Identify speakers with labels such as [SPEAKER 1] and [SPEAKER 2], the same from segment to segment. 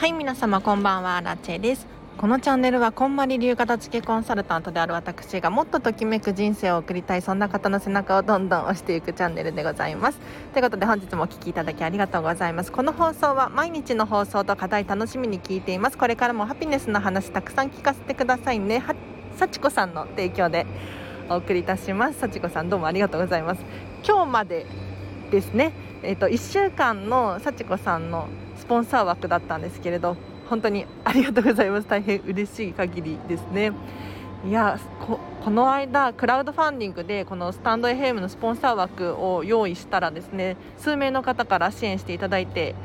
[SPEAKER 1] はい皆様こんばんはラチェです。このチャンネルはこんまり流片付けコンサルタントである私がもっとときめく人生を送りたいそんな方の背中をどんどん押していくチャンネルでございます。ということで本日もお聴きいただきありがとうございます。この放送は毎日の放送と課題楽しみに聞いています。これからもハピネスの話たくさん聞かせてくださいね。は幸子さんの提供でお送りいたします。幸子さんどうもありがとうございます。今日までですね。えっ、ー、と1週間の幸子さんのスポンサー枠だったんですけれど本当にありがとうございます。大変嬉しい限りですね。いやこの間クラウドファンディングでこのスタンド FM のスポンサー枠を用意したらですね数名の方から支援していただいて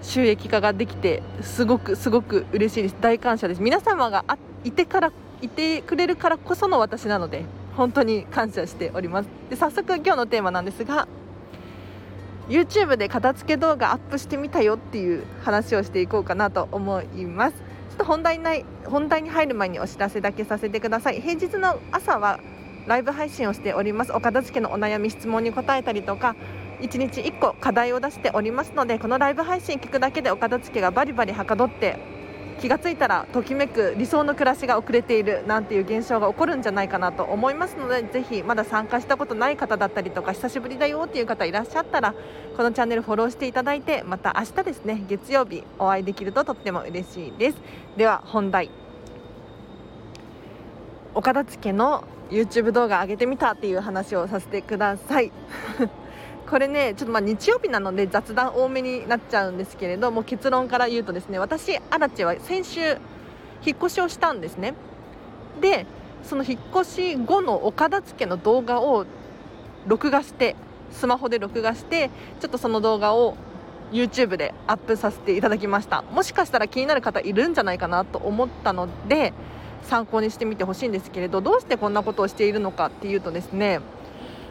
[SPEAKER 1] 収益化ができてすごくすごく嬉しいです。大感謝です。皆様がいてからいてくれるからこその私なので本当に感謝しております。で早速今日のテーマなんですが YouTube で片付け動画アップしてみたよっていう話をしていこうかなと思います。ちょっと本題ない本題に入る前にお知らせだけさせてください。平日の朝はライブ配信をしております。お片付けのお悩み質問に答えたりとか1日1個課題を出しておりますのでこのライブ配信聞くだけでお片付けがバリバリはかどって気がついたらときめく理想の暮らしが遅れているなんていう現象が起こるんじゃないかなと思いますのでぜひまだ参加したことない方だったりとか久しぶりだよっていう方いらっしゃったらこのチャンネルフォローしていただいてまた明日ですね月曜日お会いできるととっても嬉しいです。では本題。お片付けの YouTube 動画上げてみたっていう話をさせてください。これねちょっとま日曜日なので雑談多めになっちゃうんですけれども結論から言うとですね私アラは先週引っ越しをしたんですね。でその引っ越し後のお片付けの動画を録画してスマホで録画してちょっとその動画を YouTube でアップさせていただきました。もしかしたら気になる方いるんじゃないかなと思ったので参考にしてみてほしいんですけれどどうしてこんなことをしているのかっていうとですね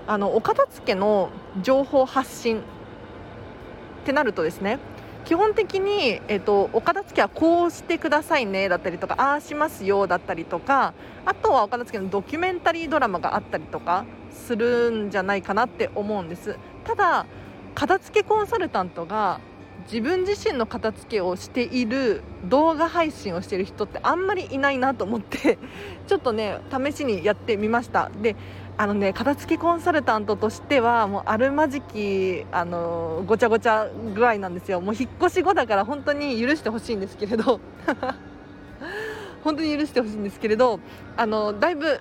[SPEAKER 1] あのお片付けの情報発信ってなるとですね基本的に、えーと、お片付けはこうしてくださいねだったりとかああしますよだったりとかあとはお片付けのドキュメンタリードラマがあったりとかするんじゃないかなって思うんです。ただ片付けコンサルタントが自分自身の片付けをしている動画配信をしている人ってあんまりいないなと思ってちょっとね試しにやってみました。であのね片付けコンサルタントとしてはもうあるまじきあのごちゃごちゃ具合なんですよ。もう引っ越し後だから本当に許してほしいんですけれど。本当に許してほしいんですけれど。あのだいぶ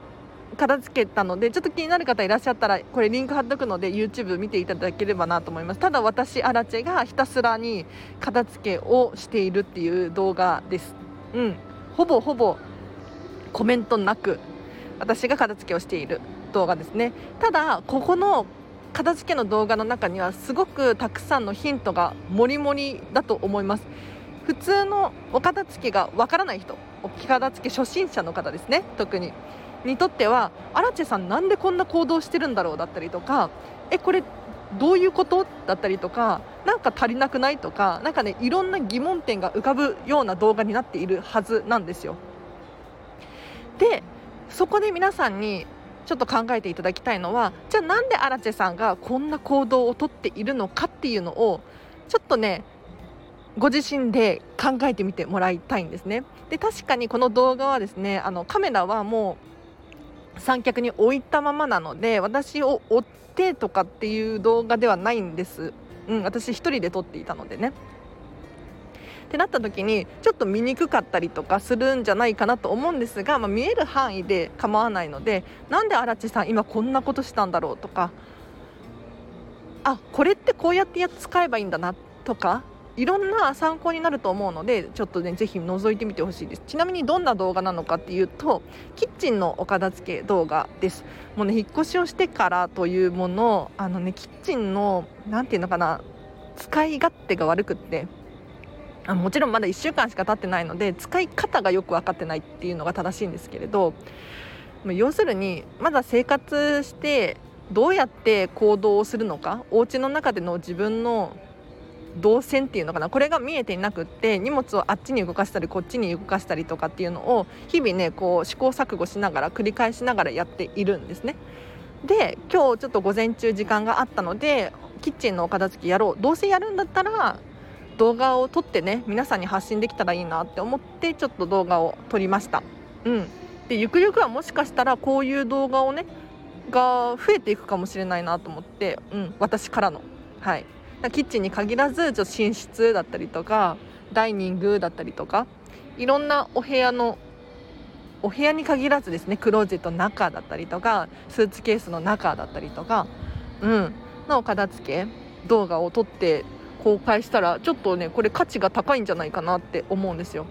[SPEAKER 1] 片付けたのでちょっと気になる方いらっしゃったらこれリンク貼っておくので YouTube 見ていただければなと思います。ただ私アラチェがひたすらに片付けをしているっていう動画です。うん。ほぼほぼコメントなく私が片付けをしている。動画ですね。ただここの片付けの動画の中にはすごくたくさんのヒントがもりもりだと思います。普通のお片付けがわからない人お片付け初心者の方ですね特に。にとってはアラチェさんなんでこんな行動してるんだろうだったりとかえこれどういうことだったりとか何か足りなくないとか何かねいろんな疑問点が浮かぶような動画になっているはずなんですよ。でそこで皆さんにちょっと考えていただきたいのはじゃあなんでアラチェさんがこんな行動をとっているのかっていうのをちょっとねご自身で考えてみてもらいたいんですね。で確かにこの動画はですねあのカメラはもう三脚に置いたままなので私を追ってとかっていう動画ではないんです、うん、私1人で撮っていたのでね。ってなった時にちょっと見にくかったりとかするんじゃないかなと思うんですが、まあ、見える範囲で構わないのでなんで荒地さん今こんなことしたんだろうとかあこれってこうやってや使えばいいんだなとかいろんな参考になると思うのでちょっとねぜひ覗いてみてほしいです。ちなみにどんな動画なのかっていうとキッチンのお片付け動画です。もうね引っ越しをしてからというものあのねキッチンの何て言うのかな使い勝手が悪くってあもちろんまだ1週間しか経ってないので使い方がよく分かってないっていうのが正しいんですけれど要するにまだ生活してどうやって行動をするのかお家の中での自分の動線っていうのかなこれが見えていなくって荷物をあっちに動かしたりこっちに動かしたりとかっていうのを日々ねこう試行錯誤しながら繰り返しながらやっているんですね。で今日ちょっと午前中時間があったのでキッチンのお片付けやろうどうせやるんだったら動画を撮ってね皆さんに発信できたらいいなって思ってちょっと動画を撮りました。うん。でゆくゆくはもしかしたらこういう動画をねが増えていくかもしれないなと思って、うん、私からの。はい。キッチンに限らずちょっと寝室だったりとかダイニングだったりとかいろんなお部屋のお部屋に限らずですねクローゼットの中だったりとかスーツケースの中だったりとか、うん、の片付け動画を撮って公開したらちょっとねこれ価値が高いんじゃないかなって思うんですよ。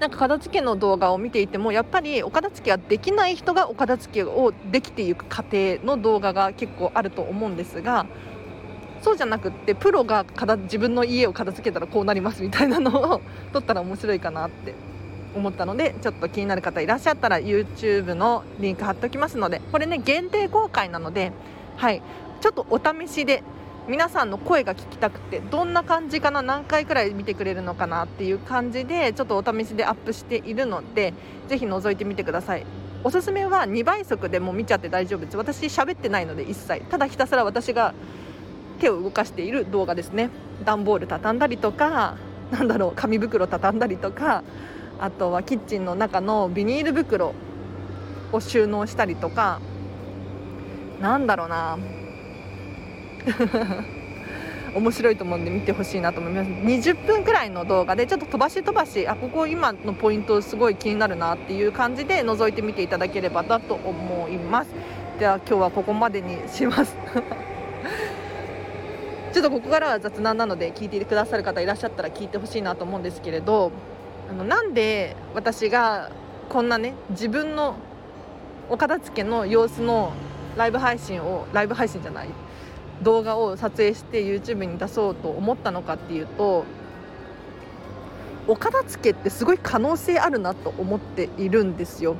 [SPEAKER 1] なんか片付けの動画を見ていてもやっぱりお片付けができない人がお片付けをできていく過程の動画が結構あると思うんですがそうじゃなくってプロが自分の家を片付けたらこうなりますみたいなのを撮ったら面白いかなって思ったのでちょっと気になる方いらっしゃったら YouTube のリンク貼っておきますのでこれね限定公開なのではいちょっとお試しで皆さんの声が聞きたくてどんな感じかな何回くらい見てくれるのかなっていう感じでちょっとお試しでアップしているのでぜひ覗いてみてください。おすすめは2倍速でも見ちゃって大丈夫です。私喋ってないので一切。ただひたすら私が手を動かしている動画ですね。段ボール畳んだりとか なんだろう紙袋畳んだりとかあとはキッチンの中のビニール袋を収納したりとかなんだろうな 面白いと思うんで見てほしいなと思います。20分くらいの動画でちょっと飛ばし飛ばしあここ今のポイントすごい気になるなっていう感じで覗いてみていただければだと思います。では今日はここまでにします。ちょっとここからは雑談なので聞いてくださる方いらっしゃったら聞いてほしいなと思うんですけれどあのなんで私がこんなね自分のお片付けの様子のライブ配信をライブ配信じゃない動画を撮影して YouTube に出そうと思ったのかっていうとお片付けってすごい可能性あるなと思っているんですよ。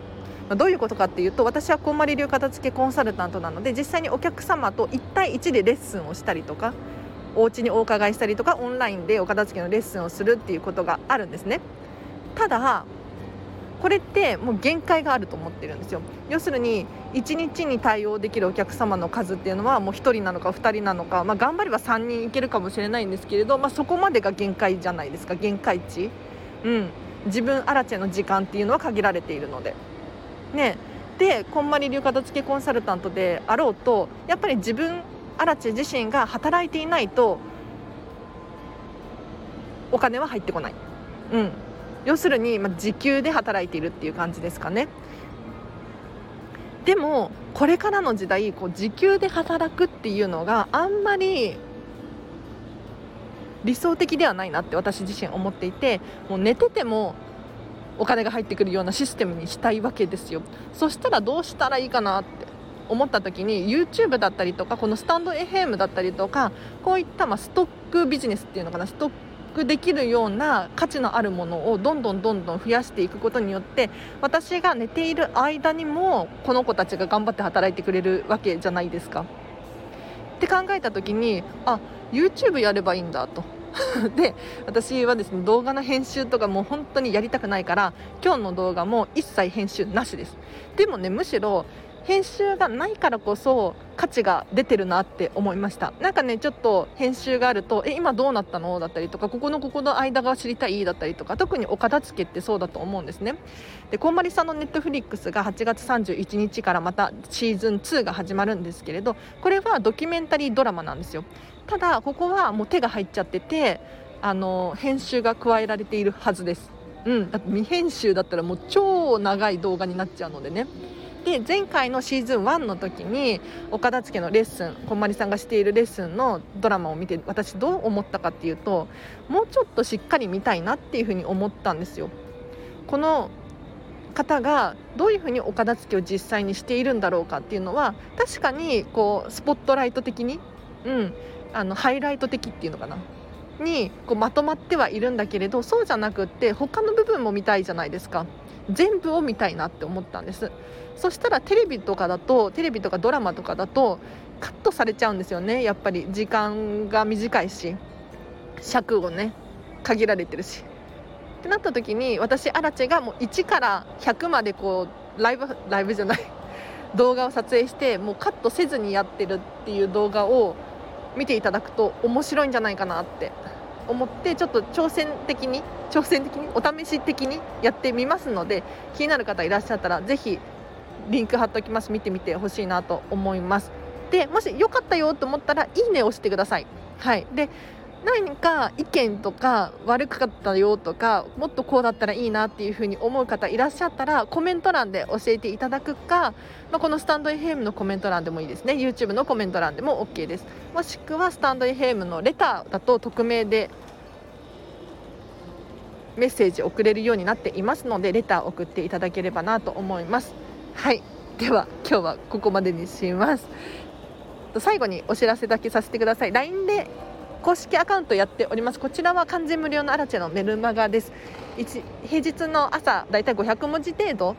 [SPEAKER 1] どういうことかっていうと私はこんまり流片付けコンサルタントなので実際にお客様と1対1でレッスンをしたりとかお家にお伺いしたりとかオンラインでお片付けのレッスンをするっていうことがあるんですねただこれってもう限界があると思ってるんですよ。要するに1日に対応できるお客様の数っていうのはもう1人なのか2人なのか、まあ、頑張れば3人いけるかもしれないんですけれど、まあ、そこまでが限界じゃないですか。限界値。うん。自分アラチェの時間っていうのは限られているので。ね。でこんまり流片付けコンサルタントであろうとやっぱり自分荒地自身が働いていないとお金は入ってこない、うん、要するに、ま、時給で働いているっていう感じですかね。でもこれからの時代こう時給で働くっていうのがあんまり理想的ではないなって私自身思っていてもう寝ててもお金が入ってくるようなシステムにしたいわけですよ。そしたらどうしたらいいかなって思った時に YouTube だったりとかこのスタンド FM だったりとかこういったまストックビジネスっていうのかなストッできるような価値のあるものをどんどんどんどん増やしていくことによって私が寝ている間にもこの子たちが頑張って働いてくれるわけじゃないですか。って考えた時にあ YouTube やればいいんだと。で私はですね動画の編集とかもう本当にやりたくないから今日の動画も一切編集なしですでもねむしろ編集がないからこそ価値が出てるなって思いました。なんかねちょっと編集があると「え今どうなったの?」だったりとか「ここのここの間が知りたい」だったりとか特にお片付けってそうだと思うんですね。でこんまりさんのネットフリックスが8月31日からまたシーズン2が始まるんですけれどこれはドキュメンタリードラマなんですよ。ただここはもう手が入っちゃっててあの編集が加えられているはずです。うん、だって未編集だったらもう超長い動画になっちゃうのでね。で前回のシーズン1の時に岡田付のレッスンこんまりさんがしているレッスンのドラマを見て私どう思ったかっていうともうちょっとしっかり見たいなっていうふうに思ったんですよ。この方がどういうふうに岡田付を実際にしているんだろうかっていうのは確かにこうスポットライト的に、うん、あのハイライト的っていうのかなにこうまとまってはいるんだけれどそうじゃなくって他の部分も見たいじゃないですか。全部を見たいなって思ったんです。そしたらテレビとかだとテレビとかドラマとかだとカットされちゃうんですよね。やっぱり時間が短いし尺をね限られてるし。ってなった時に私アラチェがもう1から100までこうライブライブじゃない動画を撮影してもうカットせずにやってるっていう動画を見ていただくと面白いんじゃないかなって思ってちょっと挑戦的に挑戦的にお試し的にやってみますので気になる方いらっしゃったら是非リンク貼っておきます。見てみてほしいなと思います。でもし良かったよと思ったらいいねを押してください。はい。で何か意見とか悪かったよとかもっとこうだったらいいなっていうふうに思う方いらっしゃったらコメント欄で教えていただくか、まあ、このスタンド FM のコメント欄でもいいですね。YouTube のコメント欄でも OK です。もしくはスタンド FM のレターだと匿名でメッセージ送れるようになっていますのでレター送っていただければなと思います。はい。では今日はここまでにします。最後にお知らせだけさせてください。LINE で公式アカウントやっております。こちらは完全無料のアラチェのメルマガです。平日の朝だいたい500文字程度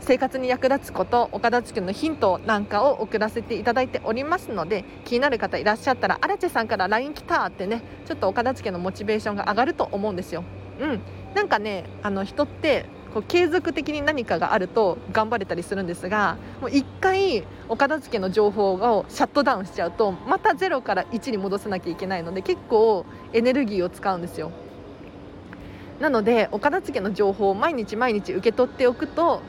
[SPEAKER 1] 生活に役立つことお片付けのヒントなんかを送らせていただいておりますので気になる方いらっしゃったらアラチェさんから LINE 来たってねちょっとお片付けのモチベーションが上がると思うんですよ。うん、なんかねあの人ってこう継続的に何かがあると頑張れたりするんですがもう1回お片付けの情報をシャットダウンしちゃうとまた0から1に戻さなきゃいけないので結構エネルギーを使うんですよ。なのでお片付けの情報を毎日毎日受け取っておくと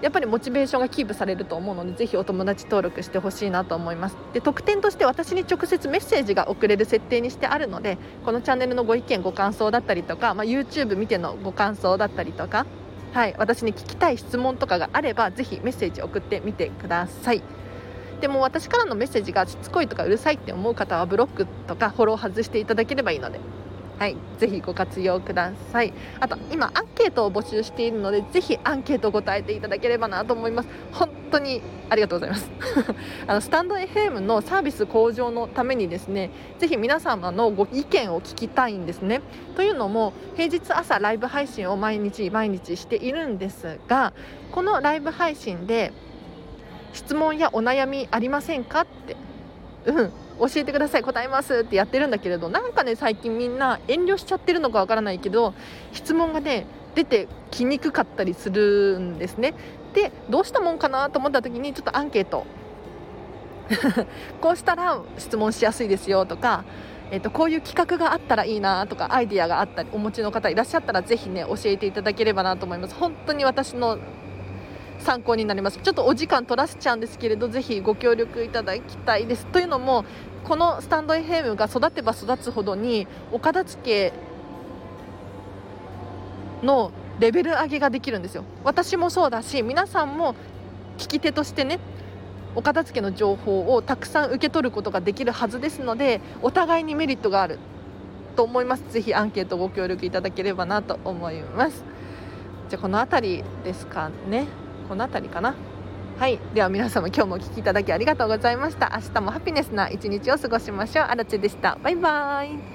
[SPEAKER 1] やっぱりモチベーションがキープされると思うのでぜひお友達登録してほしいなと思います。で特典として私に直接メッセージが送れる設定にしてあるのでこのチャンネルのご意見ご感想だったりとか、まあ、YouTube 見てのご感想だったりとかはい、私に聞きたい質問とかがあればぜひメッセージ送ってみてください。でも私からのメッセージがしつこいとかうるさいって思う方はブロックとかフォロー外していただければいいので。はい、ぜひご活用ください。あと今アンケートを募集しているのでぜひアンケートを答えていただければなと思います。本当にありがとうございます。あのスタンド FM のサービス向上のためにですねぜひ皆様のご意見を聞きたいんですね。というのも平日朝ライブ配信を毎日毎日しているんですがこのライブ配信で質問やお悩みありませんかってうん教えてください。答えますってやってるんだけれどなんかね最近みんな遠慮しちゃってるのかわからないけど質問がね出てきにくかったりするんですね。でどうしたもんかなと思った時にちょっとアンケート。こうしたら質問しやすいですよとかえーと、こういう企画があったらいいなとかアイディアがあったりお持ちの方いらっしゃったらぜひね教えていただければなと思います。本当に私の参考になります。ちょっとお時間取らせちゃうんですけれどぜひご協力いただきたいです。というのもこのスタンド FM が育てば育つほどにお片付けのレベル上げができるんですよ。私もそうだし皆さんも聞き手としてねお片付けの情報をたくさん受け取ることができるはずですのでお互いにメリットがある。と思います。ぜひアンケートご協力いただければなと思います。じゃあこの辺りですかね。この辺りかな。はい。では皆様今日もお聴きいただきありがとうございました。明日もハピネスな一日を過ごしましょう。あらでした。バイバーイ。